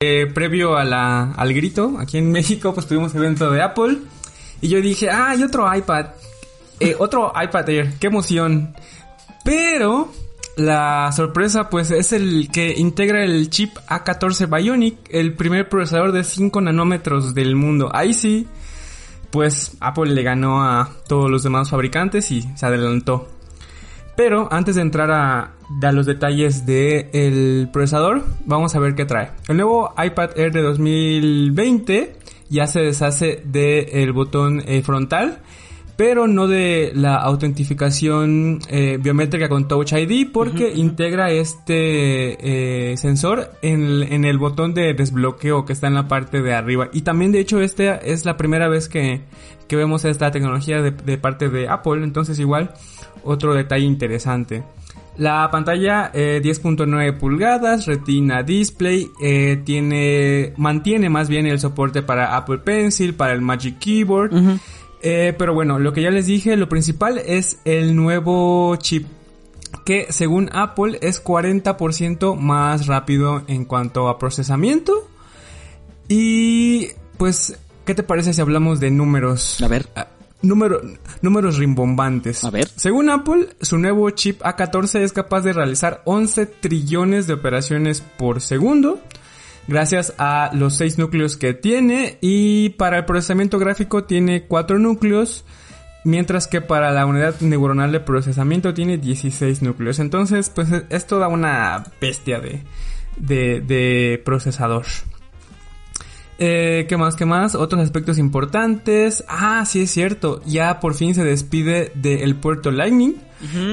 Eh, previo a la, al grito, aquí en México, pues tuvimos evento de Apple. Y yo dije, ah, hay otro iPad. Eh, otro iPad Air, qué emoción. Pero la sorpresa pues es el que integra el chip A14 Bionic, el primer procesador de 5 nanómetros del mundo. Ahí sí, pues Apple le ganó a todos los demás fabricantes y se adelantó. Pero antes de entrar a, a los detalles del procesador, vamos a ver qué trae. El nuevo iPad Air de 2020 ya se deshace del botón eh, frontal, pero no de la autentificación eh, biométrica con Touch ID porque integra este eh, sensor en, en el botón de desbloqueo que está en la parte de arriba. Y también de hecho esta es la primera vez que, que vemos esta tecnología de, de parte de Apple, entonces igual otro detalle interesante. La pantalla eh, 10.9 pulgadas, Retina Display, eh, tiene, mantiene más bien el soporte para Apple Pencil, para el Magic Keyboard. Eh, pero bueno, lo que ya les dije, lo principal es el nuevo chip que según Apple es 40% más rápido en cuanto a procesamiento. Y pues, ¿qué te parece si hablamos de números? A ver. Número- números rimbombantes. A ver. Según Apple, su nuevo chip A14 es capaz de realizar 11 trillones de operaciones por segundo. Gracias a los 6 núcleos que tiene. Y para el procesamiento gráfico tiene 4 núcleos. Mientras que para la unidad neuronal de procesamiento tiene 16 núcleos. Entonces, pues es- es toda una bestia de, de, de procesador. Eh, ¿Qué más? ¿Qué más? Otros aspectos importantes. Ah, sí es cierto. Ya por fin se despide del puerto Lightning.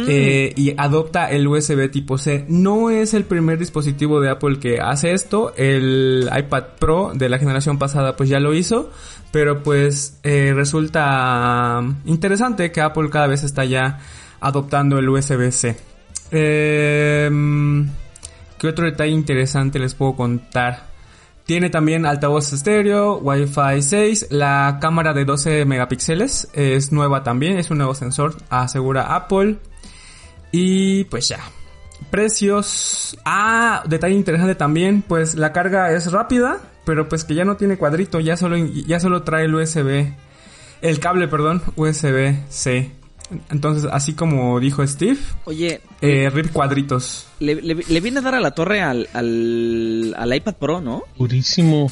eh, y adopta el USB tipo C. No es el primer dispositivo de Apple que hace esto. El iPad Pro de la generación pasada pues ya lo hizo. Pero pues eh, resulta interesante que Apple cada vez está ya adoptando el USB C. Eh, ¿Qué otro detalle interesante les puedo contar? Tiene también altavoz estéreo, Wi-Fi 6, la cámara de 12 megapíxeles es nueva también, es un nuevo sensor, asegura Apple. Y pues ya. Precios. Ah, detalle interesante también, pues la carga es rápida, pero pues que ya no tiene cuadrito, ya solo ya solo trae el USB el cable, perdón, USB-C. Entonces, así como dijo Steve, Oye, eh, RIP cuadritos. le, le- le viene a dar a la torre al, al, al iPad Pro, ¿no? Durísimo.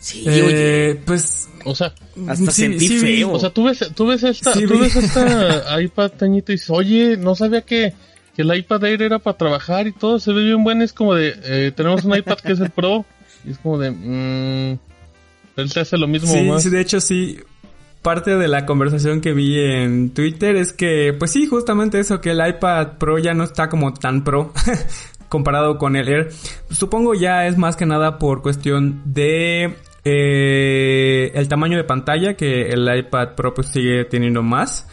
Sí, Eh, oye. pues O sea, Hasta sí, sentí sí, feo. o sea, tú ves, tú ves esta, Sí, tú ves esta iPad tañito y dices, oye, no sabía que, que el iPad Air era para trabajar y todo, se ve bien bueno, es como de, eh, tenemos un iPad que es el Pro, y es como de, mmm, él te hace lo mismo Sí, más. sí, de hecho sí. Parte de la conversación que vi en Twitter es que, pues sí, justamente eso, que el iPad Pro ya no está como tan pro comparado con el Air. Supongo ya es más que nada por cuestión de eh, el tamaño de pantalla, que el iPad Pro pues sigue teniendo más.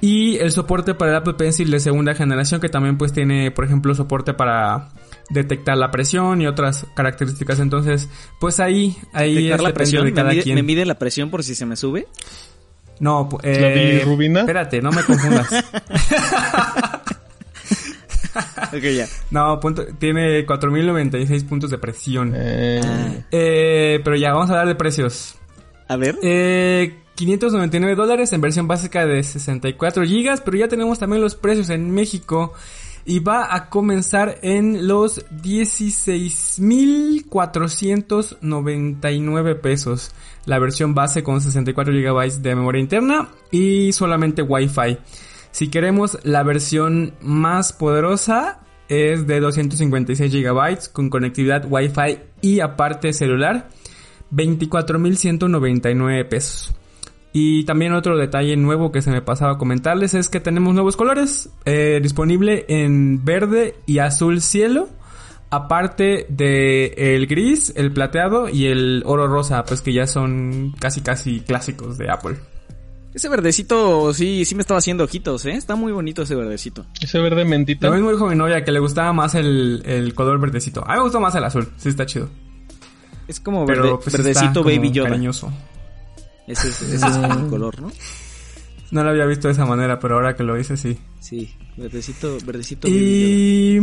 Y el soporte para el Apple Pencil de segunda generación, que también pues tiene, por ejemplo, soporte para detectar la presión y otras características. Entonces, pues ahí, ahí Detectar es la presión, de me cada mide, quien. me mide la presión por si se me sube. No, pu- ¿La eh, bilirrubina? Espérate, no me confundas. Ok, ya. no, punto, tiene 4096 puntos de presión. Eh, Eh, pero ya, vamos a hablar de precios. A ver. Eh, 599 dólares en versión básica de 64 gigas, pero ya tenemos también los precios en México. Y va a comenzar en los 16,499 pesos. La versión base con 64 gigabytes de memoria interna y solamente Wi-Fi. Si queremos la versión más poderosa es de 256 gigabytes con conectividad Wi-Fi y aparte celular. 24.199 pesos. Y también otro detalle nuevo que se me pasaba a comentarles es que tenemos nuevos colores. eh, disponible en verde y azul cielo. aparte de el gris, el plateado y el oro rosa, pues que ya son casi casi clásicos de Apple. Ese verdecito sí, sí me estaba haciendo ojitos, ¿eh? Está muy bonito ese verdecito. Ese verde mentita. Lo mismo dijo mi novia que le gustaba más el, el color verdecito. A mí me gustó más el azul, sí está chido. Es como Pero verde- pues, está verdecito como baby Yoda. cariñoso. Ese es, ese es el color, ¿no? No lo había visto de esa manera, pero ahora que lo hice sí. Sí, verdecito, verdecito. Y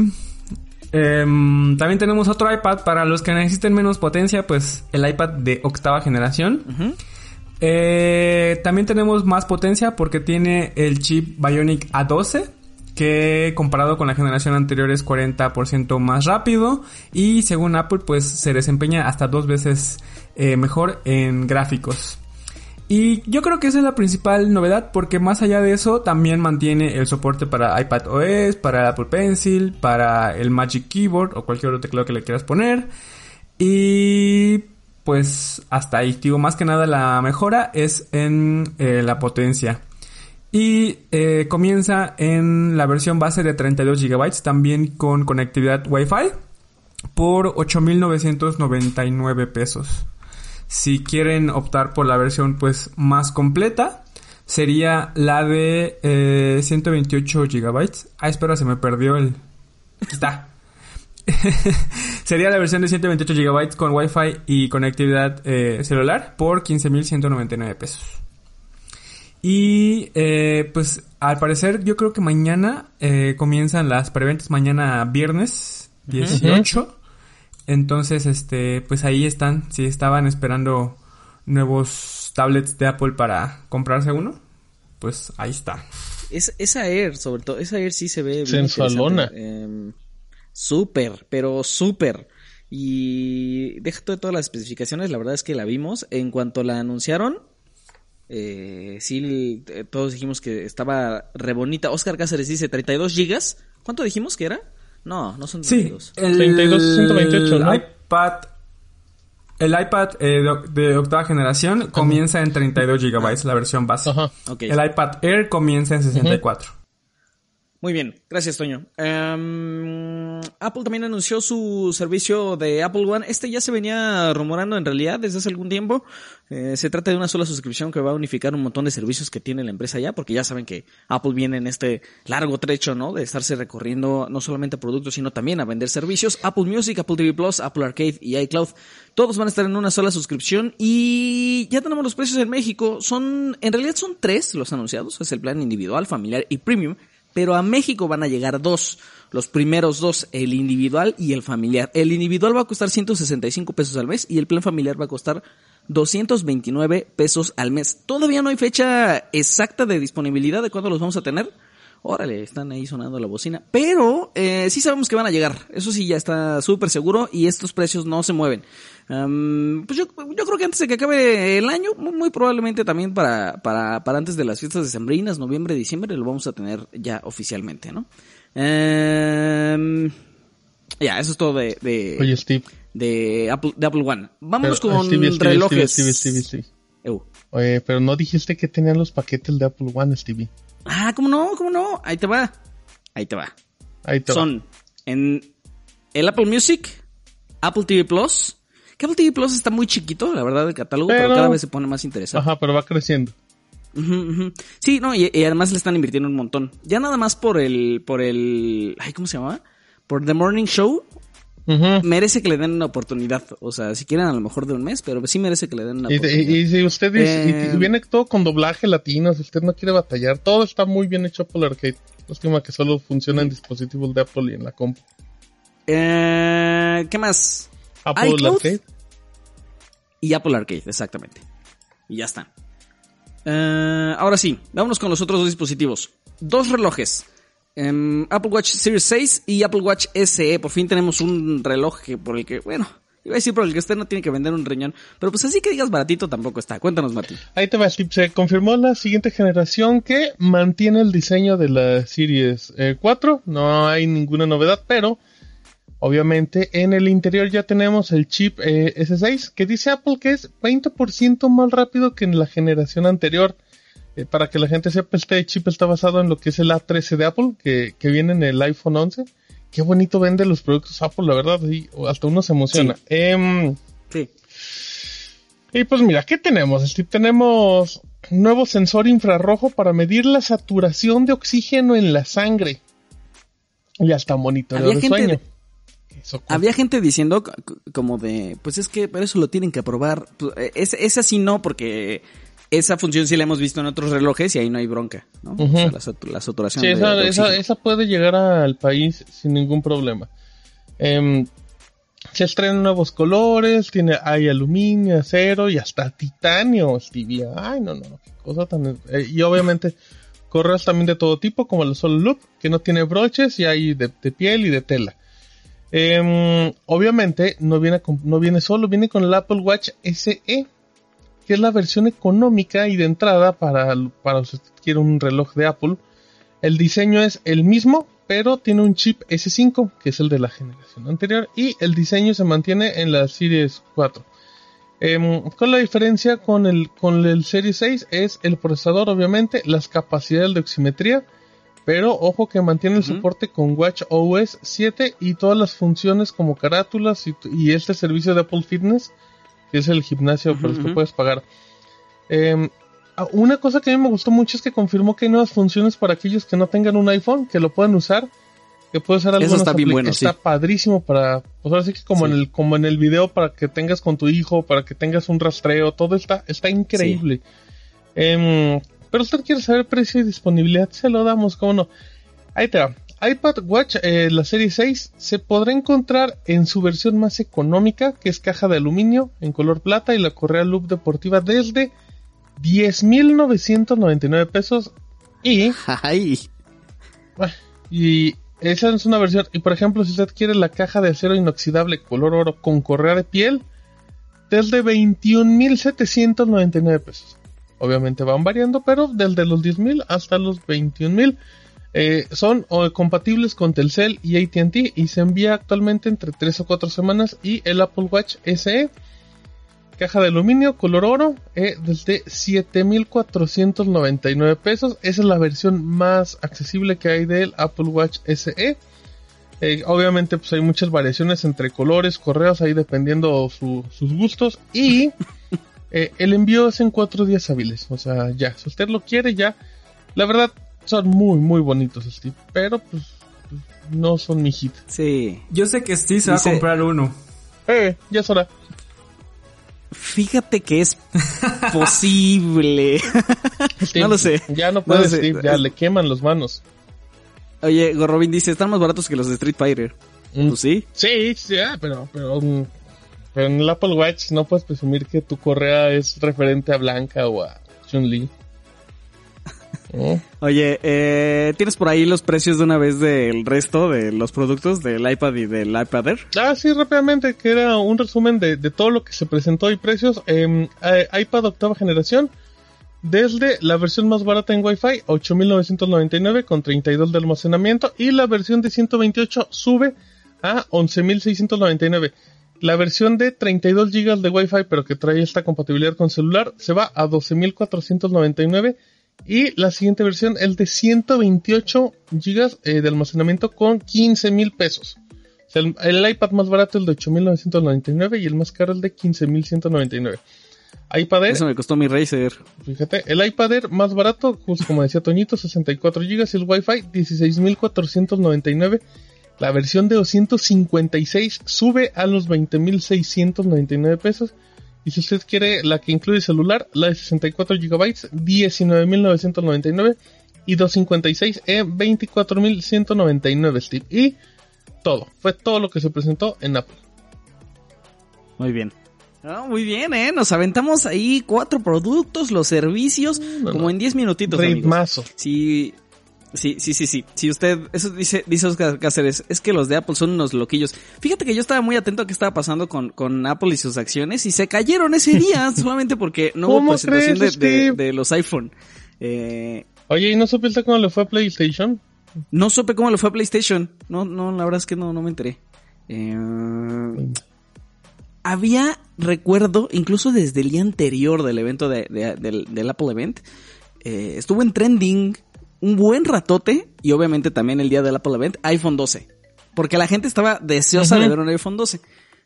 em, también tenemos otro iPad para los que necesiten menos potencia, pues el iPad de octava generación. Eh, también tenemos más potencia porque tiene el chip Bionic A12 que comparado con la generación anterior es 40% más rápido y según Apple pues se desempeña hasta dos veces eh, mejor en gráficos. Y yo creo que esa es la principal novedad porque más allá de eso también mantiene el soporte para iPad OS, para Apple Pencil, para el Magic Keyboard o cualquier otro teclado que le quieras poner. Y pues hasta ahí, digo, más que nada la mejora es en eh, la potencia. Y eh, comienza en la versión base de 32 GB, también con conectividad Wi-Fi, por 8.999 pesos. Si quieren optar por la versión pues más completa, sería la de eh, 128 GB. Ah, espera, se me perdió el... Aquí está. Sería la versión de 128 GB con Wi-Fi y conectividad eh, celular por 15.199 pesos. Y eh, pues al parecer yo creo que mañana eh, comienzan las preventas, mañana viernes 18. Entonces, este, pues ahí están. Si estaban esperando nuevos tablets de Apple para comprarse uno, pues ahí está. Es, esa Air, sobre todo, esa Air sí se ve bien Sensualona. Em, súper, pero súper. Y deja de todas las especificaciones, la verdad es que la vimos. En cuanto la anunciaron, eh, sí, eh, todos dijimos que estaba re bonita. Oscar Cáceres dice 32 gigas. ¿Cuánto dijimos que era? No, no son Sí, 32. el 32, 128, ¿no? iPad, el iPad eh, de, de octava generación comienza en 32 GB, la versión base. Ajá. Ok. El iPad Air comienza en 64. Muy bien, gracias Toño. Em, Apple también anunció su servicio de Apple One. Este ya se venía rumorando en realidad desde hace algún tiempo. Eh, se trata de una sola suscripción que va a unificar un montón de servicios que tiene la empresa ya, porque ya saben que Apple viene en este largo trecho, ¿no? De estarse recorriendo no solamente a productos, sino también a vender servicios. Apple Music, Apple TV Plus, Apple Arcade y iCloud. Todos van a estar en una sola suscripción y ya tenemos los precios en México. Son, en realidad son tres los anunciados. Es el plan individual, familiar y premium pero a México van a llegar dos. Los primeros dos, el individual y el familiar. El individual va a costar 165 pesos al mes y el plan familiar va a costar 229 pesos al mes. Todavía no hay fecha exacta de disponibilidad de cuándo los vamos a tener. Órale, están ahí sonando la bocina. Pero eh, sí sabemos que van a llegar. Eso sí ya está súper seguro y estos precios no se mueven. Am, pues yo, yo creo que antes de que acabe el año, muy, probablemente también para, para, para antes de las fiestas decembrinas, noviembre, diciembre, lo vamos a tener ya oficialmente, ¿no? Ya, eso es todo de, de, Oye, Steve. de, Apple, de Apple One. Vámonos pero, con Stevie, Stevie, relojes. Oye, pero no dijiste que tenían los paquetes de Apple One, Stevie. Ah, ¿cómo no? ¿Cómo no? Ahí te va. Ahí te va. Ahí te va. Son en el Apple Music, Apple TV Plus. Que Apple TV Plus está muy chiquito, la verdad, el catálogo, pero, Pero- cada vez se pone más interesante. Ajá, pero va creciendo. Sí, no, y, y además le están invirtiendo un montón. Ya nada más por el, por el, ay, ¿cómo se llama? Por The Morning Show, Ujú. merece que le den una oportunidad. O sea, si quieren a lo mejor de un mes, pero sí merece que le den una Y, oportunidad. y- y si usted Eh, y viene todo con doblaje latino, si usted no quiere batallar, todo está muy bien hecho Apple Arcade. Lástima que solo funciona en dispositivos de Apple y en la compu. Eh, ¿Qué más? Apple iCloud. Arcade. Y Apple Arcade, exactamente. Y ya está. Eh, ahora sí, vámonos con los otros dos dispositivos. Dos relojes. Em, Apple Watch Series 6 y Apple Watch SE. Por fin tenemos un reloj que por el que, bueno, iba a decir por el que usted no tiene que vender un riñón. Pero pues así que digas baratito tampoco está. Cuéntanos, Martín. Ahí te va, Steve. Se confirmó la siguiente generación que mantiene el diseño de la Series eh, 4. No hay ninguna novedad, pero obviamente en el interior ya tenemos el chip eh, S6 que dice Apple que es 20% más rápido que en la generación anterior. Eh, para que la gente sepa, este chip está basado en lo que es el A13 de Apple, que, que viene en el iPhone 11. qué bonito vende los productos Apple, la verdad, y hasta uno se emociona. Em, Sí. y pues mira, ¿qué tenemos, Steve? Tenemos un nuevo sensor infrarrojo para medir la saturación de oxígeno en la sangre. Y hasta monitoreo de sueño. de- Había gente diciendo como de, pues es que pero eso lo tienen que aprobar. Pues, eh, Es, esa sí no, porque esa función sí la hemos visto en otros relojes y ahí no hay bronca, ¿no? O Ujú. sea, la, satu- la saturación Sí, de- esa, de esa- puede llegar al país sin ningún problema. Em, se estrenan nuevos colores, tiene hay aluminio, acero y hasta titanio, Stevie. Ay, no, no, qué cosa tan... eh, y obviamente correos también de todo tipo, como el Solo Loop, que no tiene broches y hay de, de piel y de tela. Em, obviamente no viene, con- no viene solo, viene con el Apple Watch SE, que es la versión económica y de entrada para, para usted quiere un reloj de Apple. El diseño es el mismo, pero tiene un chip S5, que es el de la generación anterior, y el diseño se mantiene en la Series 4. Em, con la diferencia con el, con el Series 6 es el procesador, obviamente, las capacidades de oximetría, pero ojo que mantiene el soporte con Watch OS 7 y todas las funciones como carátulas y, y este servicio de Apple Fitness, que es el gimnasio para el que puedes pagar. Em, ah, una cosa que a mí me gustó mucho es que confirmó que hay nuevas funciones para aquellos que no tengan un iPhone, que lo puedan usar, que puede usar algunas está bien bueno, está sí. padrísimo para, pues ahora sí que como Sí. en el, como en el video para que tengas con tu hijo, para que tengas un rastreo, todo está, está increíble. Em, pero usted quiere saber precio y disponibilidad, se lo damos, cómo no. Ahí te va. iPad Watch, eh, la serie 6, se podrá encontrar en su versión más económica, que es caja de aluminio en color plata y la correa loop deportiva desde 10.999 pesos y Ay, y esa es una versión. Y por ejemplo, si usted quiere la caja de acero inoxidable color oro con correa de piel, desde 21.799 pesos. Obviamente van variando, pero desde los 10.000 hasta los 21.000. Eh, son compatibles con Telcel y ATT y se envía actualmente entre 3 o 4 semanas. Y el Apple Watch SE, caja de aluminio color oro, eh, desde 7.499 pesos. Esa es la versión más accesible que hay del Apple Watch SE. Eh, obviamente pues hay muchas variaciones entre colores, correos, ahí dependiendo su- sus gustos. Y eh, el envío es en cuatro días hábiles. O sea, ya, si usted lo quiere, ya. La verdad, son muy, muy bonitos, Steve. Pero pues, pues, no son mi hit. sí. Yo sé que Steve se va a comprar uno. Eh, ya es hora. Fíjate que es posible. no lo sé. Ya no puede. Steve, ya le queman las manos. Oye, Gorrobin dice, están más baratos que los de Street Fighter. Mm. Pues sí. Sí, sí, ah, pero, pero, mm, pero en el Apple Watch no puedes presumir que tu correa es referente a Blanca o a Chun-Li. ¿No? Oye, eh, ¿tienes por ahí los precios de una vez del resto de los productos del iPad y del iPad Air? Ah, sí, rápidamente, que era un resumen de, de todo lo que se presentó y precios. Em, eh, iPad octava generación, desde la versión más barata en Wi-Fi, 8.999 con 32 de almacenamiento, y la versión de 128 sube a 11.699. La versión de 32 GB de Wi-Fi, pero que trae esta compatibilidad con celular, se va a 12.499. Y la siguiente versión, el de 128 GB eh, de almacenamiento con 15.000 pesos. O sea, el, el iPad más barato es el de 8.999 y el más caro el de 15.199. iPad Air, Eso me costó mi Razer. fíjate, el iPad Air más barato, justo como decía Toñito, 64 GB y el Wi-Fi 16.499. La versión de 256 sube a los 20.699 pesos. Y si usted quiere la que incluye celular, la de 64 GB, 19.999 y 256 en 24.199 Steve. Y todo, fue todo lo que se presentó en Apple. Muy bien. Ah, muy bien, ¿eh? Nos aventamos ahí cuatro productos, los servicios, no, como en 10 minutitos. Ritmazo. Sí, sí, sí, sí, sí. Si usted, eso dice, dice Oscar Cáceres, es que los de Apple son unos loquillos. Fíjate que yo estaba muy atento a qué estaba pasando con, con Apple y sus acciones y se cayeron ese día solamente porque no hubo ¿Cómo presentación crees, de, de- los iPhone. Eh, Oye, ¿y no supiste cómo le fue a PlayStation? no supe cómo le fue a PlayStation. No, no, la verdad es que no, no me enteré. Eh, había, recuerdo, incluso desde el día anterior del evento de- de- del, del Apple Event, eh, estuvo en trending un buen ratote y obviamente también el día del Apple Event, iPhone 12. Porque la gente estaba deseosa de ver un iPhone 12.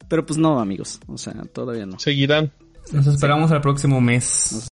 Pero pues no, amigos. O sea, todavía no. Seguirán. Nos esperamos al próximo mes.